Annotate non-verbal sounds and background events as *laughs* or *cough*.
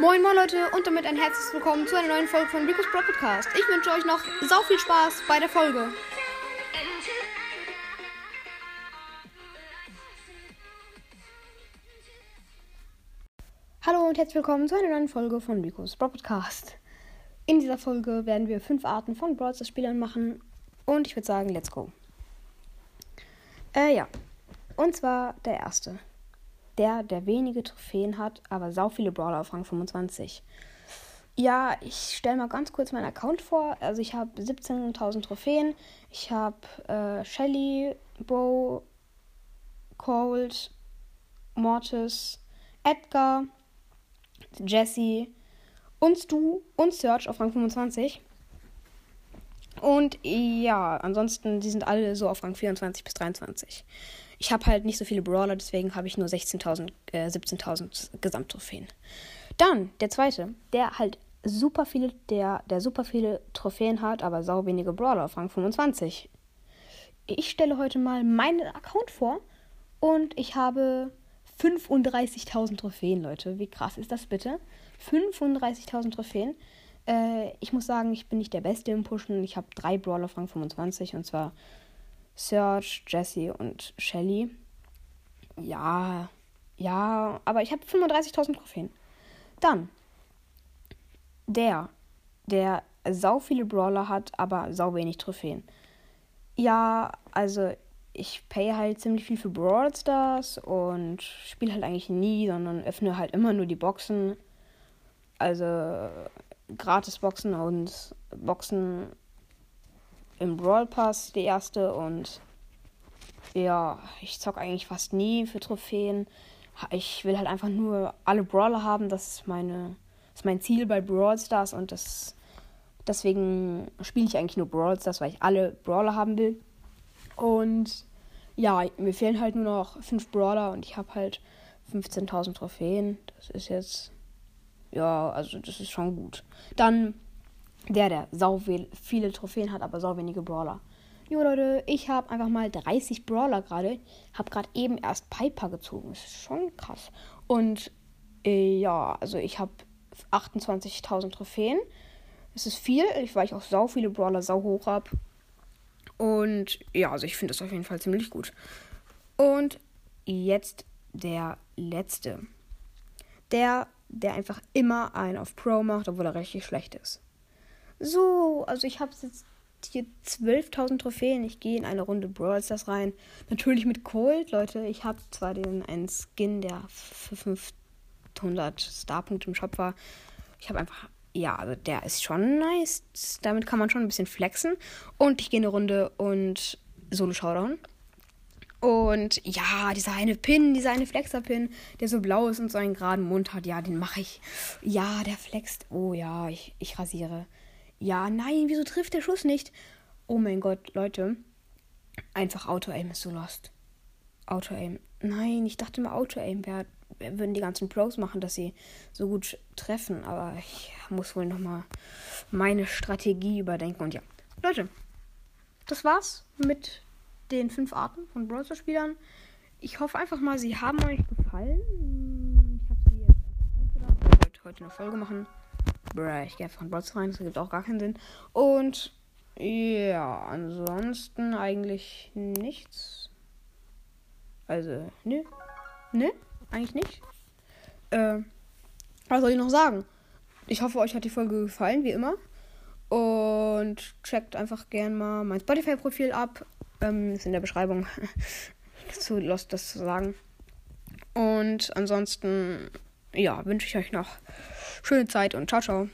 Moin moin Leute und damit ein herzliches Willkommen zu einer neuen Folge von Rico's Pro Podcast. Ich wünsche euch noch sau viel Spaß bei der Folge. Hallo und herzlich willkommen zu einer neuen Folge von Rico's Pro Podcast. In dieser Folge werden wir fünf Arten von Brawl Spielern machen und ich würde sagen, let's go. Äh ja, und zwar der erste der, der wenige Trophäen hat, aber sau viele Brawler auf Rang 25. Ja, ich stelle mal ganz kurz meinen Account vor. Also ich habe 17.000 Trophäen. Ich habe äh, Shelly, Bo, Cold, Mortis, Edgar, Jesse und Stu und Search auf Rang 25. Und ja, ansonsten, die sind alle so auf Rang 24 bis 23. Ich habe halt nicht so viele Brawler, deswegen habe ich nur 16.000, äh, 17.000 Gesamttrophäen. Dann der zweite, der halt super viele, der, der super viele Trophäen hat, aber sau wenige Brawler auf Rang 25. Ich stelle heute mal meinen Account vor und ich habe 35.000 Trophäen, Leute. Wie krass ist das bitte? 35.000 Trophäen. Äh, ich muss sagen, ich bin nicht der Beste im Pushen. Ich habe drei Brawler auf Rang 25 und zwar Serge, Jesse und Shelly. Ja, ja, aber ich habe 35.000 Trophäen. Dann der, der sau viele Brawler hat, aber sau wenig Trophäen. Ja, also ich pay halt ziemlich viel für Brawl Stars und spiele halt eigentlich nie, sondern öffne halt immer nur die Boxen. Also gratis Boxen und Boxen im Brawl Pass die erste und ja, ich zock eigentlich fast nie für Trophäen. Ich will halt einfach nur alle Brawler haben, das ist meine das ist mein Ziel bei Brawl Stars und das deswegen spiele ich eigentlich nur Brawl Stars, weil ich alle Brawler haben will. Und ja, mir fehlen halt nur noch fünf Brawler und ich habe halt 15.000 Trophäen. Das ist jetzt ja, also das ist schon gut. Dann der, der sau viele Trophäen hat, aber sau wenige Brawler. Jo Leute, ich habe einfach mal 30 Brawler gerade. Habe gerade eben erst Piper gezogen. Das ist schon krass. Und äh, ja, also ich habe 28.000 Trophäen. Das ist viel, weil ich auch sau viele Brawler sau hoch habe. Und ja, also ich finde das auf jeden Fall ziemlich gut. Und jetzt der letzte. Der, der einfach immer einen auf Pro macht, obwohl er richtig schlecht ist. So, also ich habe jetzt hier 12.000 Trophäen. Ich gehe in eine Runde Brawl Stars rein. Natürlich mit Cold, Leute. Ich habe zwar den einen Skin, der für 500 Starpunkte im Shop war. Ich habe einfach, ja, also der ist schon nice. Damit kann man schon ein bisschen flexen. Und ich gehe eine Runde und Solo Showdown. Und ja, dieser eine Pin, dieser eine Flexer-Pin, der so blau ist und so einen geraden Mund hat, ja, den mache ich. Ja, der flext. Oh ja, ich, ich rasiere. Ja, nein, wieso trifft der Schuss nicht? Oh mein Gott, Leute. Einfach Auto-Aim ist so lost. Auto-Aim. Nein, ich dachte immer Auto-Aim würden die ganzen Pros machen, dass sie so gut treffen. Aber ich muss wohl nochmal meine Strategie überdenken. Und ja, Leute, das war's mit den fünf Arten von Browser-Spielern. Ich hoffe einfach mal, sie haben euch gefallen. Ich habe sie jetzt einfach ausgedacht. Ich wollte heute eine Folge machen. Bruh, ich gehe einfach in Bots rein, das gibt auch gar keinen Sinn. Und ja, ansonsten eigentlich nichts. Also, ne? Ne? Eigentlich nicht. Äh, was soll ich noch sagen? Ich hoffe, euch hat die Folge gefallen, wie immer. Und checkt einfach gern mal mein Spotify-Profil ab. Ähm, ist in der Beschreibung. *laughs* zu lost, das zu sagen. Und ansonsten, ja, wünsche ich euch noch schöne Zeit und ciao, ciao.